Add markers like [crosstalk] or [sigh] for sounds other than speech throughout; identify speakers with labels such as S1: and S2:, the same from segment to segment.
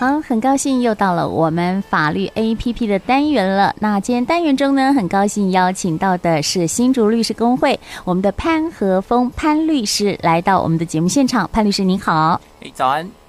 S1: 好，很高兴又到了我们法律 APP 的单元了。那今天单元中呢，很高兴邀请到的是新竹律师工会我们的潘和峰潘律师来到我们的节目现场。潘律师您好，
S2: 哎，早安。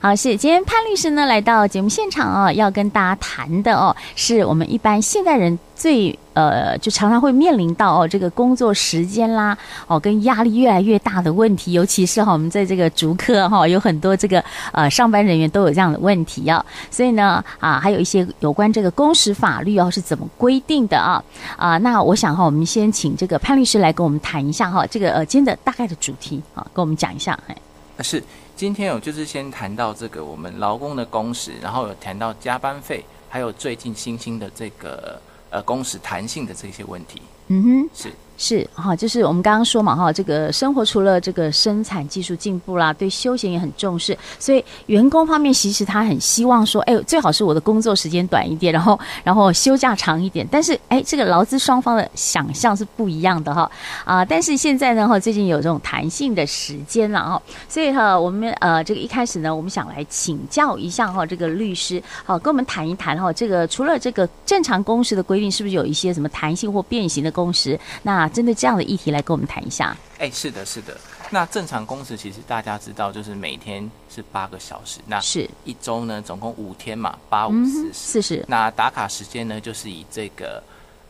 S1: 好，是今天潘律师呢来到节目现场啊，要跟大家谈的哦，是我们一般现代人最呃，就常常会面临到哦，这个工作时间啦，哦，跟压力越来越大的问题，尤其是哈，我们在这个竹科哈，有很多这个呃上班人员都有这样的问题啊，所以呢啊，还有一些有关这个工时法律哦是怎么规定的啊？啊，那我想哈，我们先请这个潘律师来跟我们谈一下哈，这个呃今天的大概的主题啊，跟我们讲一下，哎，
S2: 是。今天我就是先谈到这个我们劳工的工时，然后有谈到加班费，还有最近新兴的这个呃工时弹性的这些问题。
S1: 嗯哼，
S2: 是。
S1: 是哈，就是我们刚刚说嘛哈，这个生活除了这个生产技术进步啦，对休闲也很重视，所以员工方面其实他很希望说，哎，最好是我的工作时间短一点，然后 [laughs] 然后休假长一点。但是哎，这个劳资双方的想象是不一样的哈啊。但是现在呢哈，最近有这种弹性的时间了哈，所以哈，我们呃这个一开始呢，我们想来请教一下哈，这个律师好跟我们谈一谈哈，这个除了这个正常工时的规定，是不是有一些什么弹性或变形的工时？那针对这样的议题来跟我们谈一下。
S2: 哎，是的，是的。那正常工时其实大家知道，就是每天是八个小时。那是一周呢，总共五天嘛，八五四十。四十。那打卡时间呢，就是以这个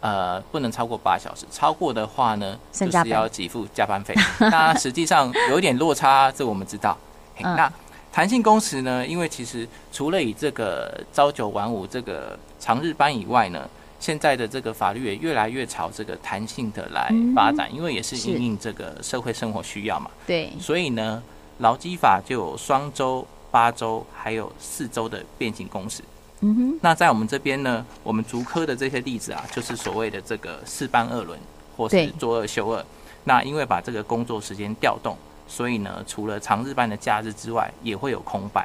S2: 呃，不能超过八小时，超过的话呢，就是要给付加班费。那实际上有一点落差，这我们知道。嗯。那弹性工时呢，因为其实除了以这个朝九晚五这个长日班以外呢。现在的这个法律也越来越朝这个弹性的来发展，因为也是因应这个社会生活需要嘛。
S1: 对，
S2: 所以呢，劳基法就有双周、八周，还有四周的变形工时。嗯哼。那在我们这边呢，我们足科的这些例子啊，就是所谓的这个四班二轮，或是做二休二。那因为把这个工作时间调动，所以呢，除了长日班的假日之外，也会有空班。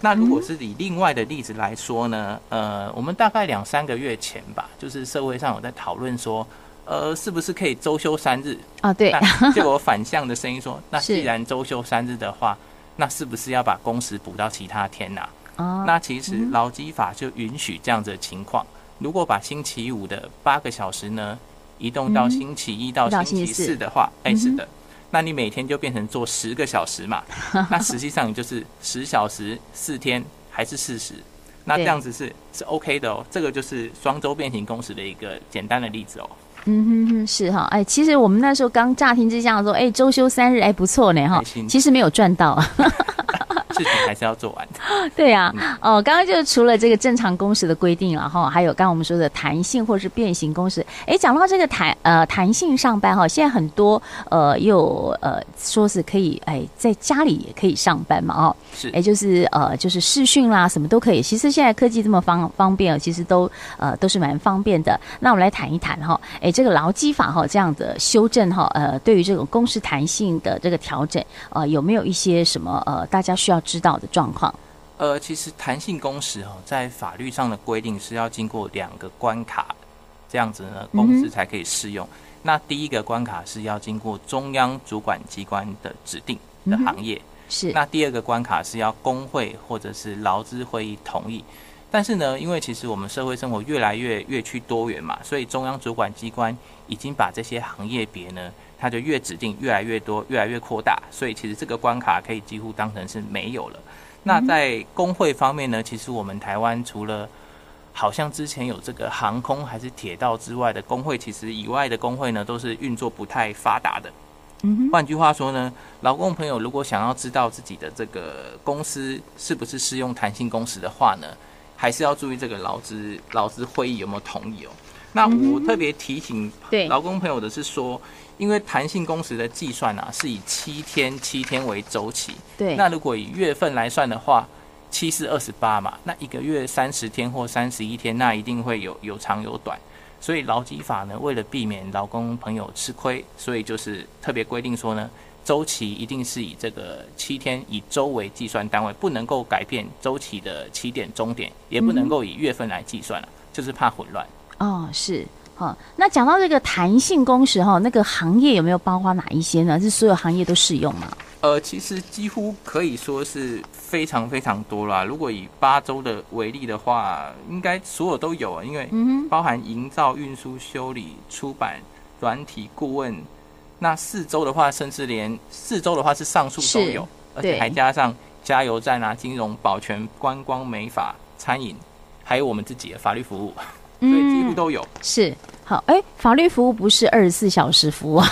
S2: 那如果是以另外的例子来说呢，呃，我们大概两三个月前吧，就是社会上有在讨论说，呃，是不是可以周休三日
S1: 啊？对，[laughs]
S2: 就有反向的声音说，那既然周休三日的话，那是不是要把工时补到其他天呐？啊，那其实劳基法就允许这样子的情况，如果把星期五的八个小时呢，移动到星期一到星期四的话，哎，是的。那你每天就变成做十个小时嘛？[laughs] 那实际上你就是十小时四天还是四十？那这样子是是 OK 的哦。这个就是双周变形工时的一个简单的例子哦。
S1: 嗯哼哼，是哈。哎，其实我们那时候刚乍听之下说，哎，周休三日，哎，不错呢哈。其实没有赚到。
S2: 事情还是要做完的。[laughs]
S1: 对呀、啊，哦，刚刚就是除了这个正常工时的规定，然后还有刚刚我们说的弹性或者是变形工时。哎，讲到这个弹呃弹性上班哈，现在很多呃又呃说是可以哎在家里也可以上班嘛哦，是哎就是呃就是视讯啦什么都可以。其实现在科技这么方方便，其实都呃都是蛮方便的。那我们来谈一谈哈，哎这个劳基法哈这样的修正哈呃对于这种工时弹性的这个调整呃有没有一些什么呃大家需要知道的状况，
S2: 呃，其实弹性工时哦，在法律上的规定是要经过两个关卡，这样子呢，公司才可以适用。嗯、那第一个关卡是要经过中央主管机关的指定的行业，嗯、是。那第二个关卡是要工会或者是劳资会议同意。但是呢，因为其实我们社会生活越来越越趋多元嘛，所以中央主管机关已经把这些行业别呢。它就越指定越来越多，越来越扩大，所以其实这个关卡可以几乎当成是没有了。那在工会方面呢，其实我们台湾除了好像之前有这个航空还是铁道之外的工会，其实以外的工会呢都是运作不太发达的。嗯，换句话说呢，劳工朋友如果想要知道自己的这个公司是不是适用弹性工时的话呢，还是要注意这个劳资劳资会议有没有同意哦。那我特别提醒劳工朋友的是说。因为弹性工时的计算啊，是以七天七天为周期。对。那如果以月份来算的话，七是二十八嘛，那一个月三十天或三十一天，那一定会有有长有短。所以劳基法呢，为了避免劳工朋友吃亏，所以就是特别规定说呢，周期一定是以这个七天以周为计算单位，不能够改变周期的起点终点，也不能够以月份来计算了，就是怕混乱。
S1: 哦，是。好，那讲到这个弹性工时哈，那个行业有没有包括哪一些呢？是所有行业都适用吗？
S2: 呃，其实几乎可以说是非常非常多啦。如果以八周的为例的话，应该所有都有啊，因为包含营造、运输、修理、出版、软体顾问。那四周的话，甚至连四周的话是上述都有，而且还加上加油站啊、金融、保全、观光、美法、餐饮，还有我们自己的法律服务，所以几乎都有。
S1: 嗯、是。好，哎，法律服务不是二十四小时服务啊，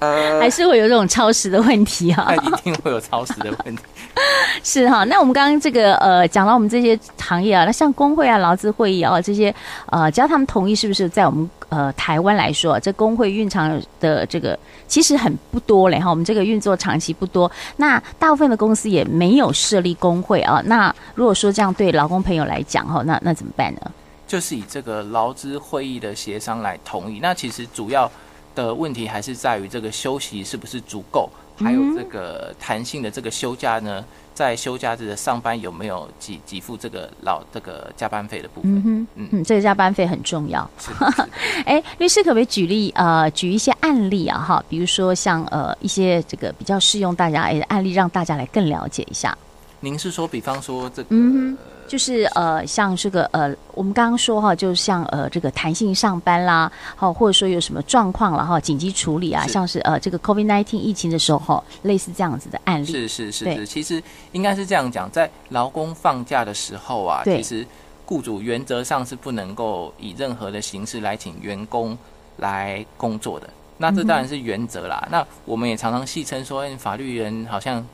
S1: 呃，[laughs] 还是会有这种超时的问题啊？
S2: 那 [laughs] 一定会有超时的问题。[laughs]
S1: 是哈，那我们刚刚这个呃，讲到我们这些行业啊，那像工会啊、劳资会议啊这些，呃，只要他们同意，是不是在我们呃台湾来说，这工会运厂的这个其实很不多嘞哈，我们这个运作长期不多，那大部分的公司也没有设立工会啊。那如果说这样对劳工朋友来讲哈，那那怎么办呢？
S2: 就是以这个劳资会议的协商来同意。那其实主要的问题还是在于这个休息是不是足够，还有这个弹性的这个休假呢，在休假日的上班有没有给给付这个老这个加班费的部分？
S1: 嗯嗯，嗯，这个加班费很重要。[laughs] 哎，律师可不可以举例呃，举一些案例啊？哈，比如说像呃一些这个比较适用大家哎案例，让大家来更了解一下。
S2: 您是说，比方说这个？
S1: 嗯就是呃，像这个呃，我们刚刚说哈，就像呃，这个弹性上班啦，好，或者说有什么状况了哈，紧急处理啊，像是呃，这个 COVID-19 疫情的时候哈，类似这样子的案例。
S2: 是是是是，其实应该是这样讲，在劳工放假的时候啊，其实雇主原则上是不能够以任何的形式来请员工来工作的。那这当然是原则啦。嗯、那我们也常常戏称说，法律人好像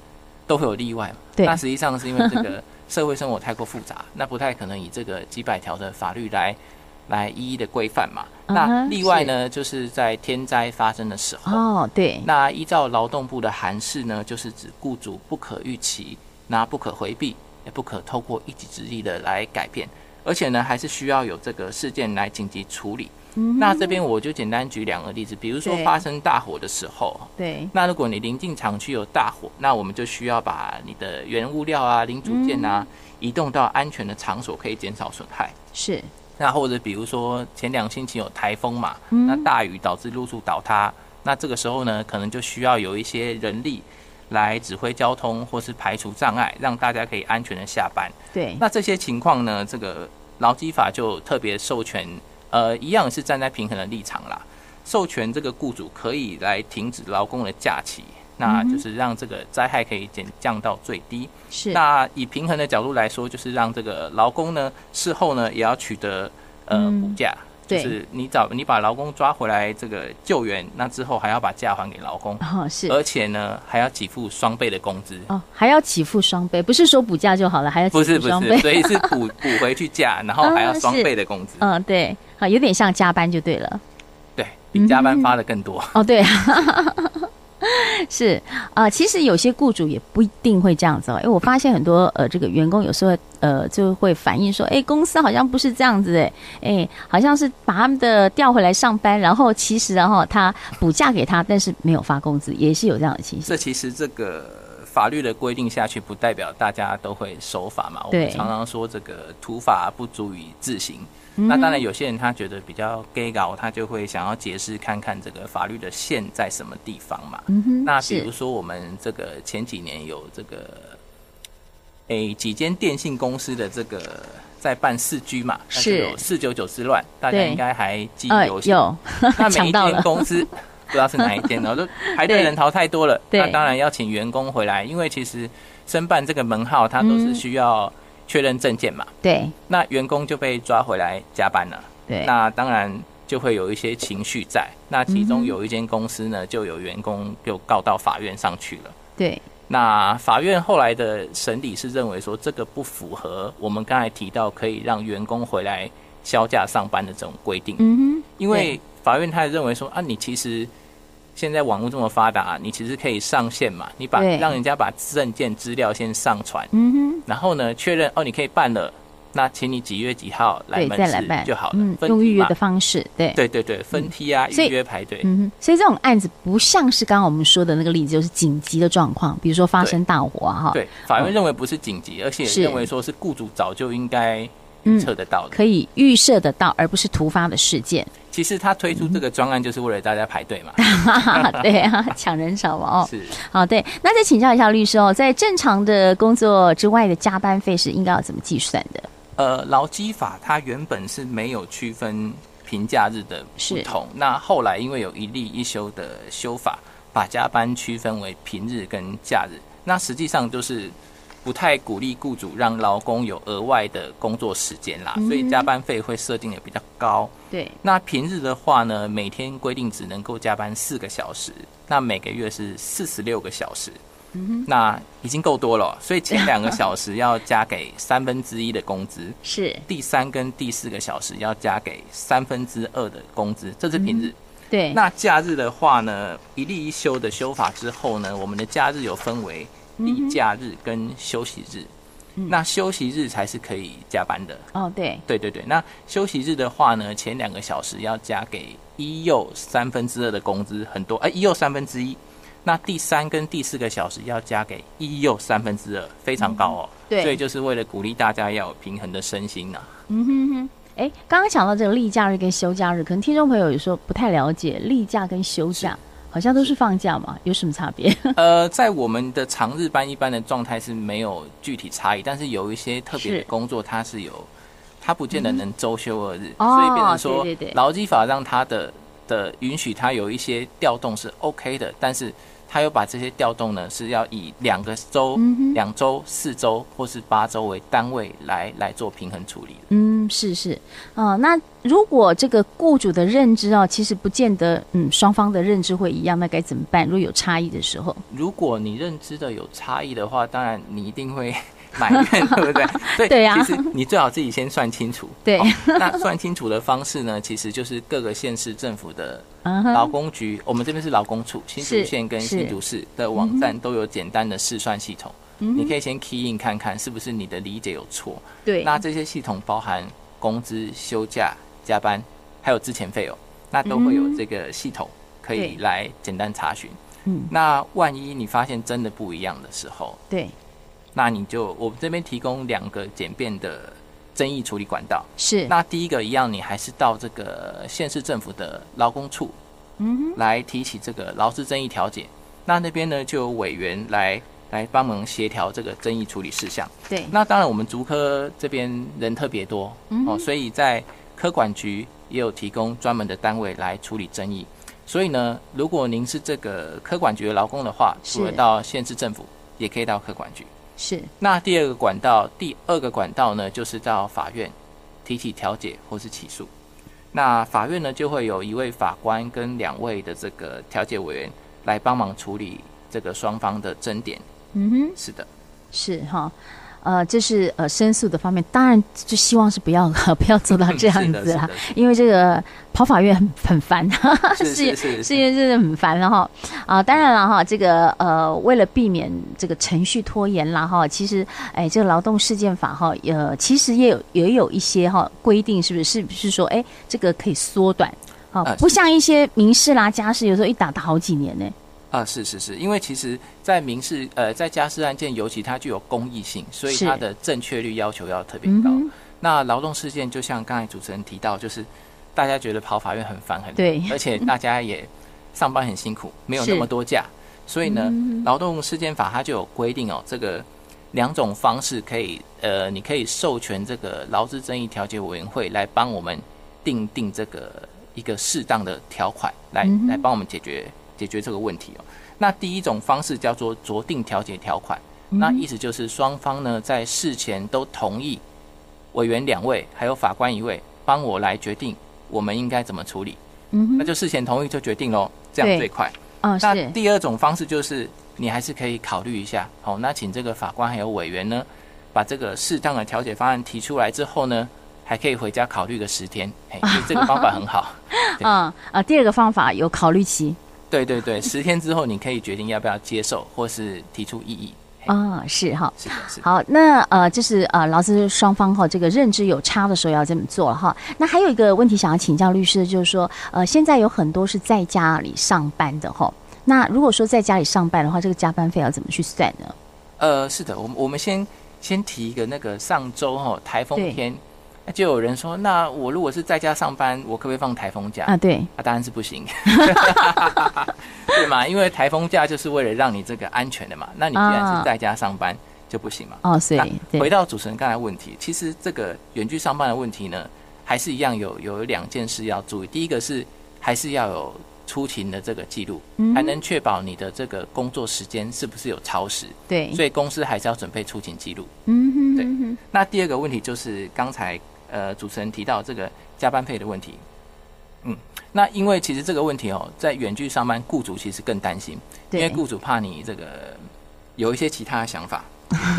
S2: 都会有例外嘛。对。那实际上是因为这个。社会生活太过复杂，那不太可能以这个几百条的法律来来一一的规范嘛。Uh -huh, 那例外呢，是就是在天灾发生的时候。哦、
S1: oh,，对。
S2: 那依照劳动部的函释呢，就是指雇主不可预期、那不可回避、也不可透过一己之力的来改变，而且呢，还是需要有这个事件来紧急处理。嗯、那这边我就简单举两个例子，比如说发生大火的时候，
S1: 对，
S2: 那如果你临近厂区有大火，那我们就需要把你的原物料啊、零组件啊、嗯、移动到安全的场所，可以减少损害。
S1: 是，
S2: 那或者比如说前两星期有台风嘛、嗯，那大雨导致路树倒塌，那这个时候呢，可能就需要有一些人力来指挥交通或是排除障碍，让大家可以安全的下班。
S1: 对，
S2: 那这些情况呢，这个劳基法就特别授权。呃，一样是站在平衡的立场啦，授权这个雇主可以来停止劳工的假期，那就是让这个灾害可以减降到最低。
S1: 是。
S2: 那以平衡的角度来说，就是让这个劳工呢，事后呢也要取得呃补假，就是你找你把劳工抓回来这个救援，那之后还要把假还给劳工。
S1: 哦，是。
S2: 而且呢，还要给付双倍的工资。
S1: 哦，还要给付双倍，不是说补假就好了，还要给付倍。
S2: 不是不是，所以是补 [laughs] 补回去假，然后还要双倍的工资。
S1: 嗯、哦，对。啊，有点像加班就对了，
S2: 对，比加班发的更多、
S1: 嗯、哦。对，[laughs] [laughs] 是啊、呃，其实有些雇主也不一定会这样子哦。因为我发现很多呃，这个员工有时候呃就会反映说，哎，公司好像不是这样子哎，哎，好像是把他们的调回来上班，然后其实然后他补假给他，但是没有发工资，也是有这样的情形。
S2: 这其实这个法律的规定下去，不代表大家都会守法嘛。我们常常说这个土法不足以自行。那当然，有些人他觉得比较 gay 搞，他就会想要解释看看这个法律的线在什么地方嘛。嗯。那比如说我们这个前几年有这个，诶几间电信公司的这个在办四 G 嘛，是有四九九之乱，大家应该还记忆犹新。有。[laughs] 那每一 [laughs] 间公司不知道是哪一间呢？[laughs] 都排队人潮太多了。那当然要请员工回来，因为其实申办这个门号，它都是需要。确认证件嘛？
S1: 对，
S2: 那员工就被抓回来加班了。对，那当然就会有一些情绪在。那其中有一间公司呢，就有员工就告到法院上去了。
S1: 对，
S2: 那法院后来的审理是认为说，这个不符合我们刚才提到可以让员工回来销假上班的这种规定。嗯哼，因为法院他也认为说啊，你其实。现在网络这么发达，你其实可以上线嘛？你把让人家把证件资料先上传，嗯哼，然后呢确认哦，你可以办了，那请你几月几号来门市就好了。嗯，
S1: 用预约的方式，对
S2: 对对对，分梯啊，预约排队。
S1: 嗯哼，所以这种案子不像是刚刚我们说的那个例子，就是紧急的状况，比如说发生大火哈。
S2: 对，法院认为不是紧急，而且认为说是雇主早就应该预测得到的，
S1: 可以预设得到，而不是突发的事件。
S2: 其实他推出这个专案就是为了大家排队嘛，[laughs]
S1: 对啊，抢人潮嘛哦。[laughs]
S2: 是，
S1: 好对。那再请教一下律师哦，在正常的工作之外的加班费是应该要怎么计算的？
S2: 呃，劳基法它原本是没有区分平假日的不同，那后来因为有一例一休的修法，把加班区分为平日跟假日，那实际上就是。不太鼓励雇主让劳工有额外的工作时间啦，所以加班费会设定的比较高。
S1: 对，
S2: 那平日的话呢，每天规定只能够加班四个小时，那每个月是四十六个小时。嗯，那已经够多了，所以前两个小时要加给三分之一的工资，
S1: 是
S2: 第三跟第四个小时要加给三分之二的工资，这是平日。
S1: 对，
S2: 那假日的话呢，一例一休的修法之后呢，我们的假日有分为。例假日跟休息日，嗯、那休息日才是可以加班的。
S1: 哦，对，
S2: 对对对。那休息日的话呢，前两个小时要加给一又三分之二的工资，很多。哎，一又三分之一。那第三跟第四个小时要加给一又三分之二，非常高哦。
S1: 嗯、对，
S2: 所以就是为了鼓励大家要有平衡的身心呐、啊。
S1: 嗯哼哼。哎，刚刚讲到这个例假日跟休假日，可能听众朋友有时候不太了解例假跟休假。好像都是放假嘛，有什么差别？[laughs]
S2: 呃，在我们的长日班一般的状态是没有具体差异，但是有一些特别的工作，它是有，它不见得能周休二日，嗯、所以变成
S1: 说，
S2: 劳基法让它的的允许它有一些调动是 OK 的，但是。他又把这些调动呢，是要以两个周、两周、四周或是八周为单位来来做平衡处理。
S1: 嗯，是是啊、呃。那如果这个雇主的认知啊，其实不见得，嗯，双方的认知会一样，那该怎么办？如果有差异的时候，
S2: 如果你认知的有差异的话，当然你一定会。埋怨对不对？对，
S1: 对呀。
S2: 其实你最好自己先算清楚。
S1: 对、
S2: 哦。那算清楚的方式呢？其实就是各个县市政府的劳工局，uh huh. 我们这边是劳工处，新竹县跟新竹市的网站都有简单的试算系统。嗯、你可以先 key in 看看是不是你的理解有错。
S1: 对。
S2: 那这些系统包含工资、休假、加班，还有之前费用，那都会有这个系统可以来简单查询。嗯。那万一你发现真的不一样的时候，
S1: 对。
S2: 那你就我们这边提供两个简便的争议处理管道。
S1: 是。那
S2: 第一个一样，你还是到这个县市政府的劳工处，嗯，来提起这个劳资争议调解。那那边呢就有委员来来帮忙协调这个争议处理事项。
S1: 对。
S2: 那当然，我们竹科这边人特别多，嗯，哦，所以在科管局也有提供专门的单位来处理争议。所以呢，如果您是这个科管局的劳工的话，除了到县市政府，也可以到科管局。
S1: 是，
S2: 那第二个管道，第二个管道呢，就是到法院提起调解或是起诉。那法院呢，就会有一位法官跟两位的这个调解委员来帮忙处理这个双方的争点。嗯哼，是的，
S1: 是哈。呃，这是呃申诉的方面，当然就希望是不要 [laughs] 不要做到这样子啦，因为这个跑法院很很烦，是 [laughs] 是是，是因为真的很烦了哈。啊，当然了哈，这个呃为了避免这个程序拖延啦哈，其实哎这个劳动事件法哈呃其实也有也有一些哈规定，是不是是不是说哎这个可以缩短啊？不像一些民事啦家事，有时候一打打好几年呢。
S2: 啊，是是是，因为其实，在民事呃，在家事案件，尤其它具有公益性，所以它的正确率要求要特别高。嗯、那劳动事件，就像刚才主持人提到，就是大家觉得跑法院很烦很
S1: 对，
S2: 而且大家也上班很辛苦，没有那么多假，所以呢，嗯、劳动事件法它就有规定哦，这个两种方式可以呃，你可以授权这个劳资争议调解委员会来帮我们定定这个一个适当的条款，来、嗯、来帮我们解决。解决这个问题哦。那第一种方式叫做酌定调解条款，嗯、那意思就是双方呢在事前都同意，委员两位还有法官一位帮我来决定我们应该怎么处理。嗯，那就事前同意就决定喽，这样最快。
S1: 哦，
S2: 那第二种方式就是你还是可以考虑一下。好，那请这个法官还有委员呢，把这个适当的调解方案提出来之后呢，还可以回家考虑个十天。嘿，这个方法很好。[laughs]
S1: 嗯啊，第二个方法有考虑期。
S2: 对对对，十天之后你可以决定要不要接受，或是提出异议。
S1: 啊、哦，是哈，
S2: 是，是。
S1: 好，那呃，就是呃，劳资双方哈，这个认知有差的时候要这么做哈。那还有一个问题想要请教律师，就是说，呃，现在有很多是在家里上班的哈。那如果说在家里上班的话，这个加班费要怎么去算呢？
S2: 呃，是的，我们我们先先提一个那个上周哈台风天，那就有人说，那我如果是在家上班，我可不可以放台风假
S1: 啊？
S2: 对，啊、当然是不行，[laughs] 对嘛？因为台风假就是为了让你这个安全的嘛。那你既然是在家上班，就不行嘛。
S1: 哦，所以
S2: 回到主持人刚才问题，其实这个远距上班的问题呢，还是一样有有两件事要注意。第一个是还是要有出勤的这个记录，嗯、还能确保你的这个工作时间是不是有超时。
S1: 对，
S2: 所以公司还是要准备出勤记录。
S1: 嗯哼，
S2: 对。那第二个问题就是刚才。呃，主持人提到这个加班费的问题，嗯，那因为其实这个问题哦，在远距上班，雇主其实更担心，因为雇主怕你这个有一些其他的想法，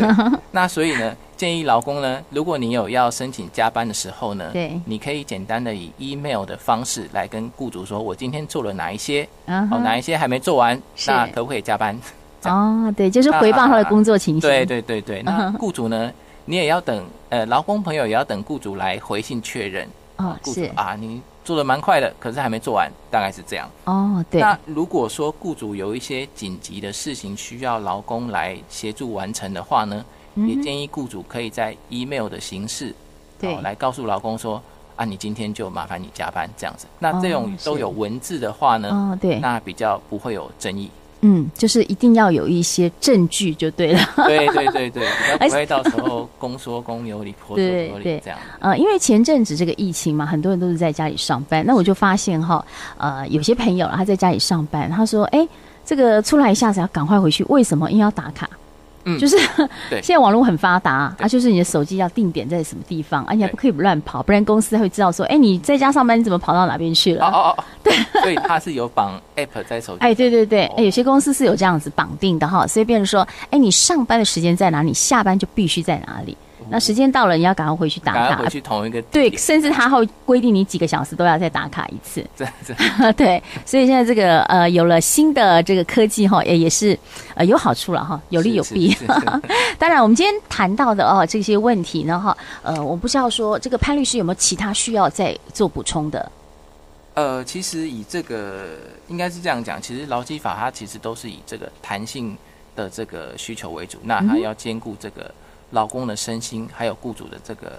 S2: [laughs] 那所以呢，建议劳工呢，如果你有要申请加班的时候呢，
S1: 对，
S2: 你可以简单的以 email 的方式来跟雇主说，我今天做了哪一些，哦，哪一些还没做完，那可不可以加班？
S1: 哦，对，就是回报他的工作情形。
S2: 对对对对，那雇主呢？你也要等，呃，劳工朋友也要等雇主来回信确认。
S1: 哦，
S2: 雇主啊，你做的蛮快的，可是还没做完，大概是这样。
S1: 哦，对。
S2: 那如果说雇主有一些紧急的事情需要劳工来协助完成的话呢，嗯、也建议雇主可以在 email 的形式，对、哦，来告诉劳工说，啊，你今天就麻烦你加班这样子。那这种都有文字的话呢，
S1: 哦，对，
S2: 那比较不会有争议。
S1: 嗯，就是一定要有一些证据就对了。
S2: 对对对对，[laughs] 不会到时候公说公有理，婆说婆理这样。
S1: 呃，因为前阵子这个疫情嘛，很多人都是在家里上班，那我就发现哈，呃，有些朋友他在家里上班，他说，哎，这个出来一下子要赶快回去，为什么？因为要打卡。嗯，就是对，现在网络很发达啊，就是你的手机要定点在什么地方，而且还不可以乱跑，不然公司会知道说，哎，你在家上班，你怎么跑到哪边去了？
S2: 哦哦哦，[laughs] 对，所以它是有绑 app 在手机。
S1: 哎，对对对，哎，有些公司是有这样子绑定的哈，所以变成说，哎，你上班的时间在哪里，下班就必须在哪里。那时间到了，你要赶快回去打卡。
S2: 回去同一个
S1: 对，甚至他会规定你几个小时都要再打卡一次。[laughs] 对，所以现在这个呃有了新的这个科技哈，也也是呃有好处了哈，有利有弊。[laughs] 当然，我们今天谈到的哦这些问题呢哈，呃，我不知道说这个潘律师有没有其他需要再做补充的？
S2: 呃，其实以这个应该是这样讲，其实劳基法它其实都是以这个弹性的这个需求为主，那它要兼顾这个。嗯劳工的身心，还有雇主的这个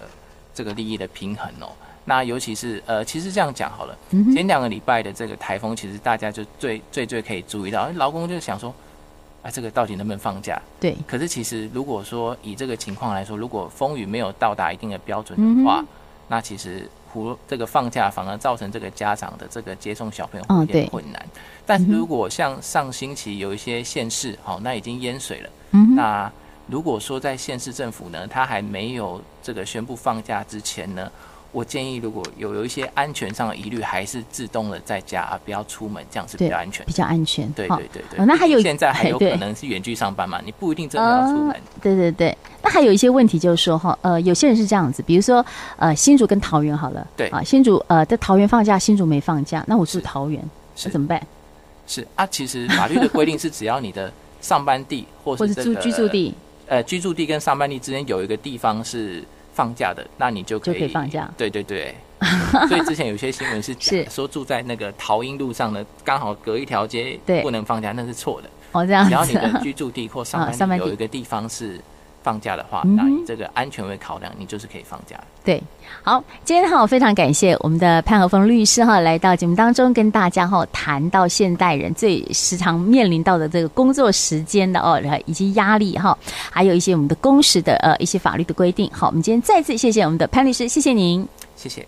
S2: 这个利益的平衡哦。那尤其是呃，其实这样讲好了，前两个礼拜的这个台风，其实大家就最最最可以注意到，劳工就想说，啊，这个到底能不能放假？
S1: 对。
S2: 可是其实如果说以这个情况来说，如果风雨没有到达一定的标准的话，嗯、那其实胡这个放假反而造成这个家长的这个接送小朋友有点困难。哦、但是如果像上星期有一些县市，好，那已经淹水了，嗯、那。如果说在县市政府呢，他还没有这个宣布放假之前呢，我建议如果有有一些安全上的疑虑，还是自动的在家啊，不要出门，这样是比较安全，
S1: 比较安全。
S2: 对对对对。
S1: 哦，那还有
S2: 现在还有可能是远距上班嘛？你不一定真的要出门。哦。
S1: 对对对。那还有一些问题就是说哈，呃，有些人是这样子，比如说呃，新竹跟桃园好了，
S2: 对啊，
S1: 新竹呃在桃园放假，新竹没放假，那我住桃园，
S2: 那
S1: 怎么办？
S2: 是啊，其实法律的规定是只要你的上班地或是、这个、
S1: 或是住居住地。
S2: 呃，居住地跟上班地之间有一个地方是放假的，那你就可以，
S1: 就可以放假。
S2: 对对对，[laughs] 所以之前有些新闻是讲说住在那个桃英路上的，刚好隔一条街，不能放假，那是错的。
S1: 哦，这样子。
S2: 只要你的居住地或 [laughs] 上班地有一个地方是。放假的话，那以这个安全为考量，你就是可以放假。
S1: 对，好，今天哈，非常感谢我们的潘和峰律师哈，来到节目当中跟大家哈谈到现代人最时常面临到的这个工作时间的哦，然后以及压力哈，还有一些我们的工时的呃一些法律的规定。好，我们今天再次谢谢我们的潘律师，谢谢您，
S2: 谢谢。